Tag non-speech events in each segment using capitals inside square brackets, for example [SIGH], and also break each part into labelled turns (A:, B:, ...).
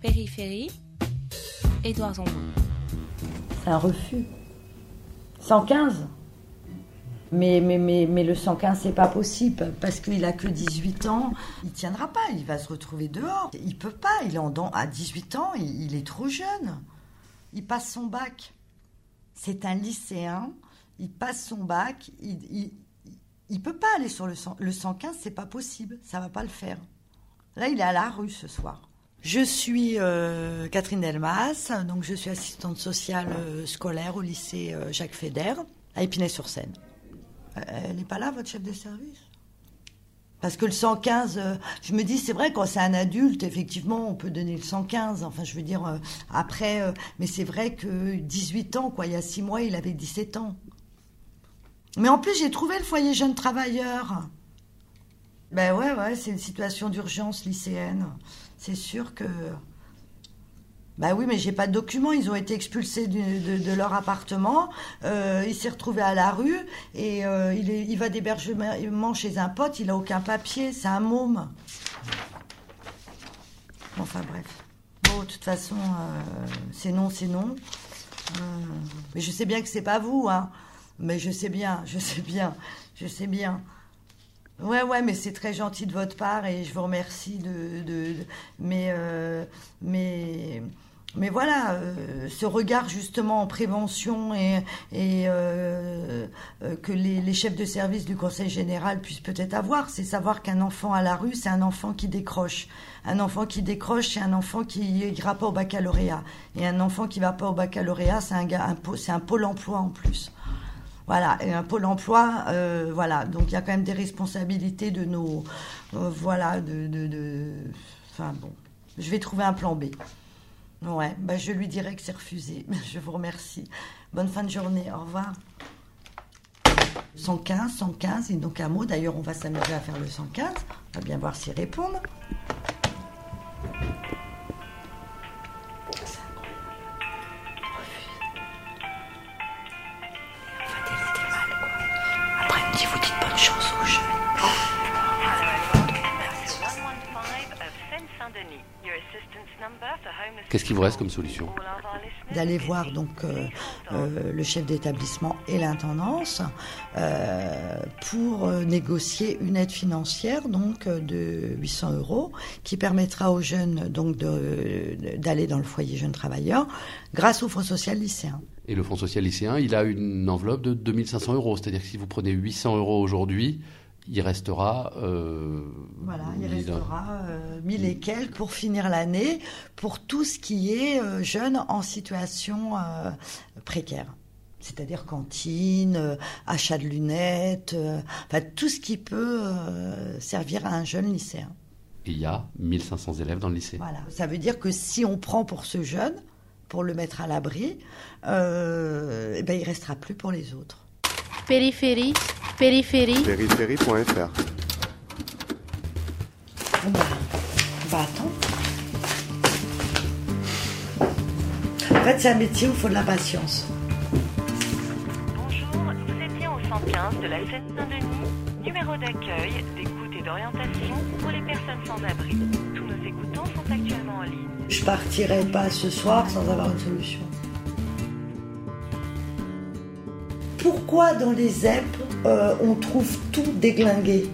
A: Périphérie, Édouard Zambon.
B: C'est un refus. 115 mais, mais, mais, mais le 115, c'est pas possible parce qu'il a que 18 ans. Il tiendra pas, il va se retrouver dehors. Il peut pas, il est en à 18 ans, il, est trop jeune. Il passe son bac. C'est un lycéen, il passe son bac, il peut pas aller sur le, 100 le 115, c'est pas possible, ça va pas le faire. Là, il est à la rue ce soir. Je suis euh, Catherine Delmas, donc je suis assistante sociale euh, scolaire au lycée euh, Jacques Fédère à Épinay-sur-Seine. Elle n'est pas là, votre chef de service? Parce que le 115, euh, je me dis, c'est vrai, quand c'est un adulte, effectivement, on peut donner le 115. Enfin, je veux dire, après, mais c'est vrai que 18 ans, quoi, il y a 6 mois, il avait 17 ans. Mais en plus, j'ai trouvé le foyer jeune travailleur. Ben ouais, ouais, c'est une situation d'urgence lycéenne. C'est sûr que. Ben oui, mais j'ai pas de documents. Ils ont été expulsés de, leur appartement. Euh, il s'est retrouvé à la rue et euh, il, est- va d'hébergement chez un pote. Il a aucun papier. C'est un môme. Enfin bref. Bon, de toute façon, euh, c'est non, c'est non. Mais je sais bien que c'est pas vous, hein. Mais je sais bien, je sais bien, je sais bien. Ouais, ouais, mais c'est très gentil de votre part et je vous remercie de. de- mais, euh, mais, mais voilà, euh, ce regard justement en prévention et, euh, que les, chefs de service du Conseil général puissent peut-être avoir, c'est savoir qu'un enfant à la rue, c'est un enfant qui décroche. Un enfant qui décroche, c'est un enfant qui n'ira pas au baccalauréat. Et un enfant qui va pas au baccalauréat, c'est un, un, un pôle emploi en plus. Voilà, et un pôle emploi, euh, voilà. Donc il y a quand même des responsabilités de nos, euh, voilà, de, enfin bon, je vais trouver un plan B. Ouais, bah je lui dirai que c'est refusé. [LAUGHS] Je vous remercie. Bonne fin de journée. Au revoir. 115, 115, et donc un mot. D'ailleurs, on va s'amuser à faire le 115. On va bien voir s'ils répondent. Vous dites bonne chance aux jeunes.
C: Qu'est-ce qui vous reste comme solution
B: d'aller voir donc euh, euh, le chef d'établissement et l'intendance euh, pour négocier une aide financière donc de 800 euros qui permettra aux jeunes donc d'aller dans le foyer jeunes travailleurs grâce au fonds social lycéen.
C: Et le Fonds social lycéen, il a une enveloppe de 2500 euros. C'est-à-dire que si vous prenez 800 euros aujourd'hui, il restera. euh,
B: Voilà, il
C: 1000.
B: restera euh, 1000 et quelques pour finir l'année pour tout ce qui est euh, jeunes en situation euh, précaire. C'est-à-dire cantine, euh, achat de lunettes, euh, enfin tout ce qui peut euh, servir à un jeune lycéen.
C: Et il y a 1500 élèves dans le lycée.
B: Voilà. Ça veut dire que si on prend pour ce jeune, pour le mettre à l'abri, euh, eh ben, il restera plus pour les autres.
A: Périphérie, périphérie,
D: Périphérie.fr
B: Bon, bah, on va attendre. En fait, c'est un métier où il faut de la patience.
E: Bonjour, vous êtes bien au 115 de la Seine-Saint-Denis, numéro d'accueil, d'écoute et d'orientation pour les personnes sans abri. Tous nos écoutants sont actuellement en ligne.
B: Je partirai pas ce soir sans avoir une solution. Pourquoi dans les ZEP, euh, on trouve tout déglingué.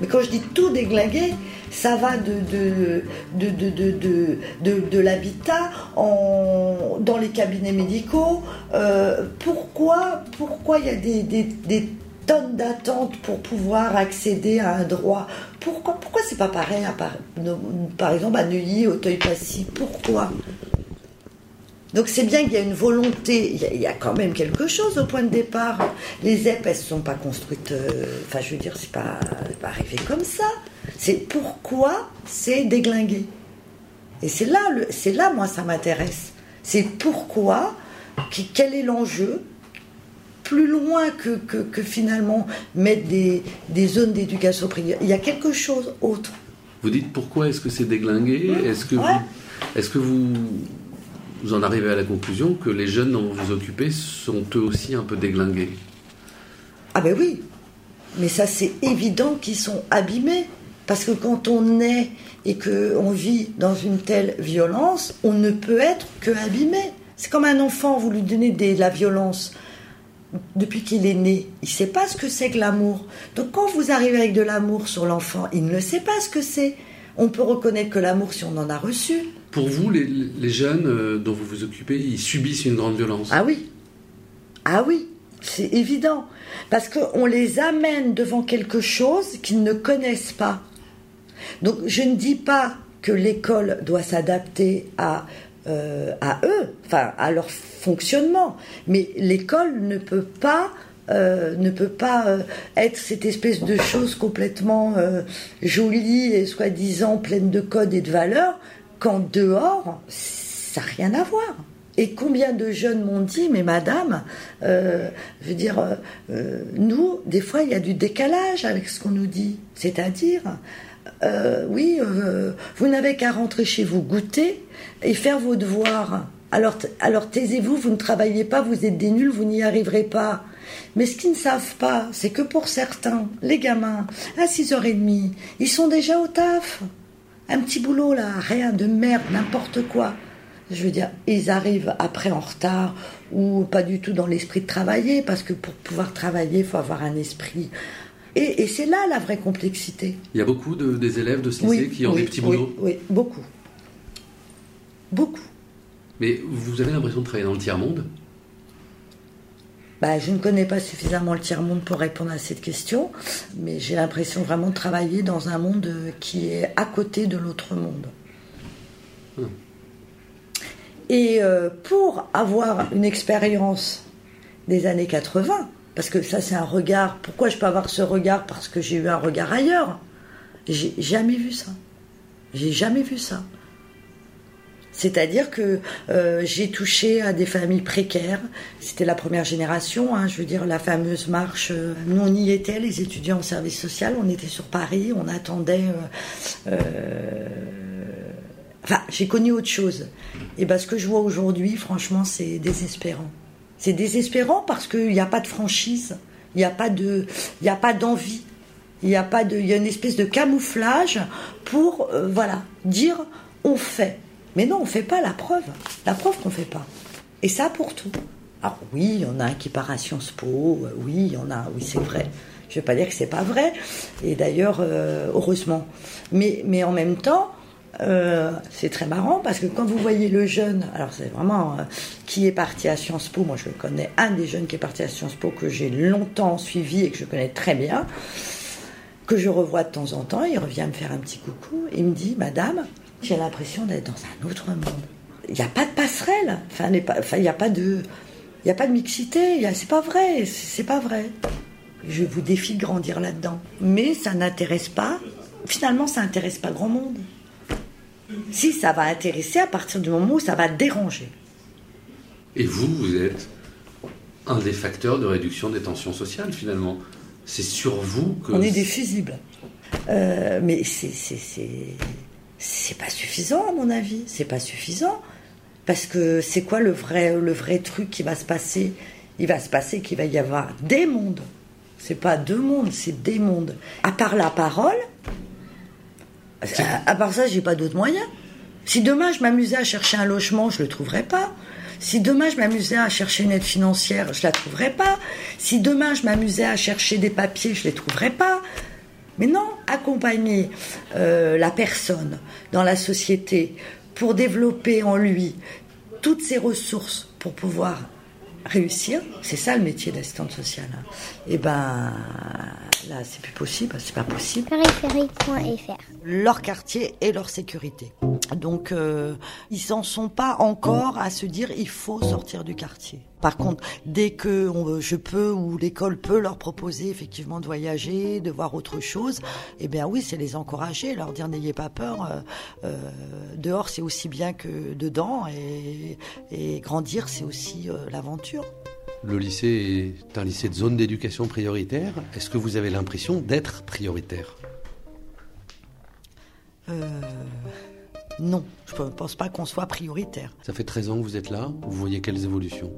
B: Mais quand je dis tout déglingué, ça va de, de, de, de, l'habitat dans les cabinets médicaux. Euh, pourquoi pourquoi il y a des, des, des tonnes d'attentes pour pouvoir accéder à un droit? Pourquoi pourquoi c'est pas pareil à par, par exemple à Neuilly, Auteuil-Passy Pourquoi? Donc c'est bien qu'il y a une volonté, il y a, il y a quand même quelque chose au point de départ. Les ZEP, elles ne sont pas construites, euh, enfin je veux dire, c'est pas, pas arrivé comme ça. C'est pourquoi c'est déglingué. Et c'est là, c'est là, moi, ça m'intéresse. C'est pourquoi, qui- quel est l'enjeu, plus loin que, que, que finalement mettre des, des zones d'éducation privée. Il y a quelque chose autre.
C: Vous dites pourquoi est-ce que c'est déglingué? Est-ce que,
B: Ouais.
C: vous, est-ce que vous, vous en arrivez à la conclusion que les jeunes dont vous vous occupez sont eux aussi un peu déglingués
B: Ah ben oui, mais ça c'est évident qu'ils sont abîmés Parce que quand on est et qu'on vit dans une telle violence, on ne peut être que abîmé. C'est comme un enfant, vous lui donnez de la violence depuis qu'il est né. Il ne sait pas ce que c'est que l'amour. Donc quand vous arrivez avec de l'amour sur l'enfant, il ne sait pas ce que c'est. On peut reconnaître que l'amour si on en a reçu.
C: Pour vous, les, jeunes euh, dont vous vous occupez, ils subissent une grande violence.
B: Ah oui. Ah oui, c'est évident. Parce qu'on les amène devant quelque chose qu'ils ne connaissent pas. Donc je ne dis pas que l'école doit s'adapter à, euh, à eux, enfin à leur fonctionnement, mais l'école ne peut pas euh, ne peut pas être cette espèce de chose complètement jolie et soi-disant pleine de codes et de valeurs, quand dehors, ça n'a rien à voir. Et combien de jeunes m'ont dit, mais madame, euh, je veux dire, euh, euh, nous, des fois, il y a du décalage avec ce qu'on nous dit. C'est-à-dire, oui, vous n'avez qu'à rentrer chez vous, goûter et faire vos devoirs. Alors, alors taisez-vous, vous ne travaillez pas, vous êtes des nuls, vous n'y arriverez pas. Mais ce qu'ils ne savent pas, c'est que pour certains, les gamins, à 6h30, ils sont déjà au taf. Un petit boulot là, rien de merde, n'importe quoi. Je veux dire, ils arrivent après en retard ou pas du tout dans l'esprit de travailler, parce que pour pouvoir travailler, il faut avoir un esprit. Et, et c'est là la vraie complexité.
C: Il y a beaucoup de, des élèves de ce lycée qui ont
B: oui,
C: des petits
B: oui,
C: boulots.
B: Oui, beaucoup. Beaucoup.
C: Mais vous avez l'impression de travailler dans le tiers-monde?
B: Bah, je ne connais pas suffisamment le tiers-monde pour répondre à cette question, mais j'ai l'impression vraiment de travailler dans un monde euh, qui est à côté de l'autre monde.
C: Hmm.
B: Et euh, pour avoir une expérience des années 80, parce que ça c'est un regard, pourquoi je peux avoir ce regard? Parce que j'ai eu un regard ailleurs. J'ai jamais vu ça. J'ai jamais vu ça. C'est-à-dire que euh, j'ai touché à des familles précaires. C'était la première génération, hein, je veux dire la fameuse marche. euh, nous on y était, les étudiants en service social. On était sur Paris, on attendait. euh, euh, Enfin, j'ai connu autre chose. Et ben, ce que je vois aujourd'hui, franchement, c'est désespérant. C'est désespérant parce qu'il n'y a pas de franchise, il n'y a pas de, il n'y a pas d'envie, il y a pas de, a une espèce de camouflage pour, voilà, dire on fait. Mais non, on fait pas la preuve. La preuve qu'on fait pas. Et ça pour tout. Alors oui, il y en a un qui part à Sciences Po, euh, oui, il y en a, oui, c'est vrai. Je vais pas dire que c'est pas vrai. Et d'ailleurs, euh, heureusement. Mais, mais en même temps, euh, c'est très marrant parce que quand vous voyez le jeune, alors c'est vraiment qui est parti à Sciences Po, moi je connais, un des jeunes qui est parti à Sciences Po que j'ai longtemps suivi et que je connais très bien, que je revois de temps en temps, il revient me faire un petit coucou il me dit Madame, j'ai l'impression d'être dans un autre monde. Il n'y a pas de passerelle, enfin, il n'y a, pas de. Il a pas de mixité, c'est pas vrai, c'est pas vrai. Je vous défie de grandir là-dedans. Mais ça n'intéresse pas, finalement, ça n'intéresse pas grand monde. Si, ça va intéresser à partir du moment où ça va déranger.
C: Et vous, vous êtes un des facteurs de réduction des tensions sociales, finalement. C'est sur vous que...
B: On est des fusibles. Euh, mais c'est, c'est, pas suffisant, à mon avis. C'est pas suffisant. Parce que c'est quoi le vrai, le vrai truc qui va se passer? Il va se passer qu'il va y avoir des mondes. C'est pas deux mondes, c'est des mondes. À part la parole, à, à part ça, j'ai pas d'autres moyens. Si demain je m'amusais à chercher un logement, je le trouverais pas. Si demain je m'amusais à chercher une aide financière, je la trouverais pas. Si demain je m'amusais à chercher des papiers, je les trouverais pas. Mais non, accompagner euh, la personne dans la société pour développer en lui toutes ses ressources pour pouvoir réussir, c'est ça le métier d'assistante sociale. Et ben là, c'est plus possible, c'est pas possible leur quartier et leur sécurité. Donc, euh, ils s'en sont pas encore à se dire il faut sortir du quartier. Par contre, dès que on- je peux ou l'école peut leur proposer effectivement de voyager, de voir autre chose, eh bien oui, c'est les encourager, leur dire n'ayez pas peur. euh, euh, dehors, c'est aussi bien que dedans, et, et grandir, c'est aussi euh, l'aventure.
C: Le lycée est un lycée de zone d'éducation prioritaire. Est-ce que vous avez l'impression d'être prioritaire?
B: Euh, non, je ne pense pas qu'on soit prioritaire.
C: Ça fait 13 ans que vous êtes là. Vous voyez quelles évolutions?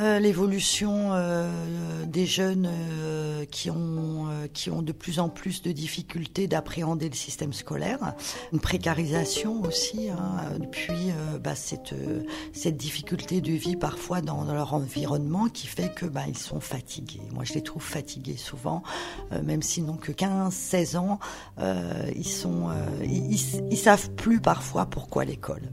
B: Euh, l'évolution euh, des jeunes euh, qui, ont, de plus en plus de difficultés d'appréhender le système scolaire, une précarisation aussi, hein, puis bah, cette, difficulté de vie parfois dans, leur environnement qui fait que bah, ils sont fatigués. Moi, je les trouve fatigués souvent, même s'ils n'ont que 15, 16 ans, ils sont, ils savent plus parfois pourquoi l'école.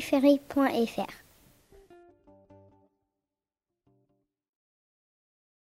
D: périphérie.fr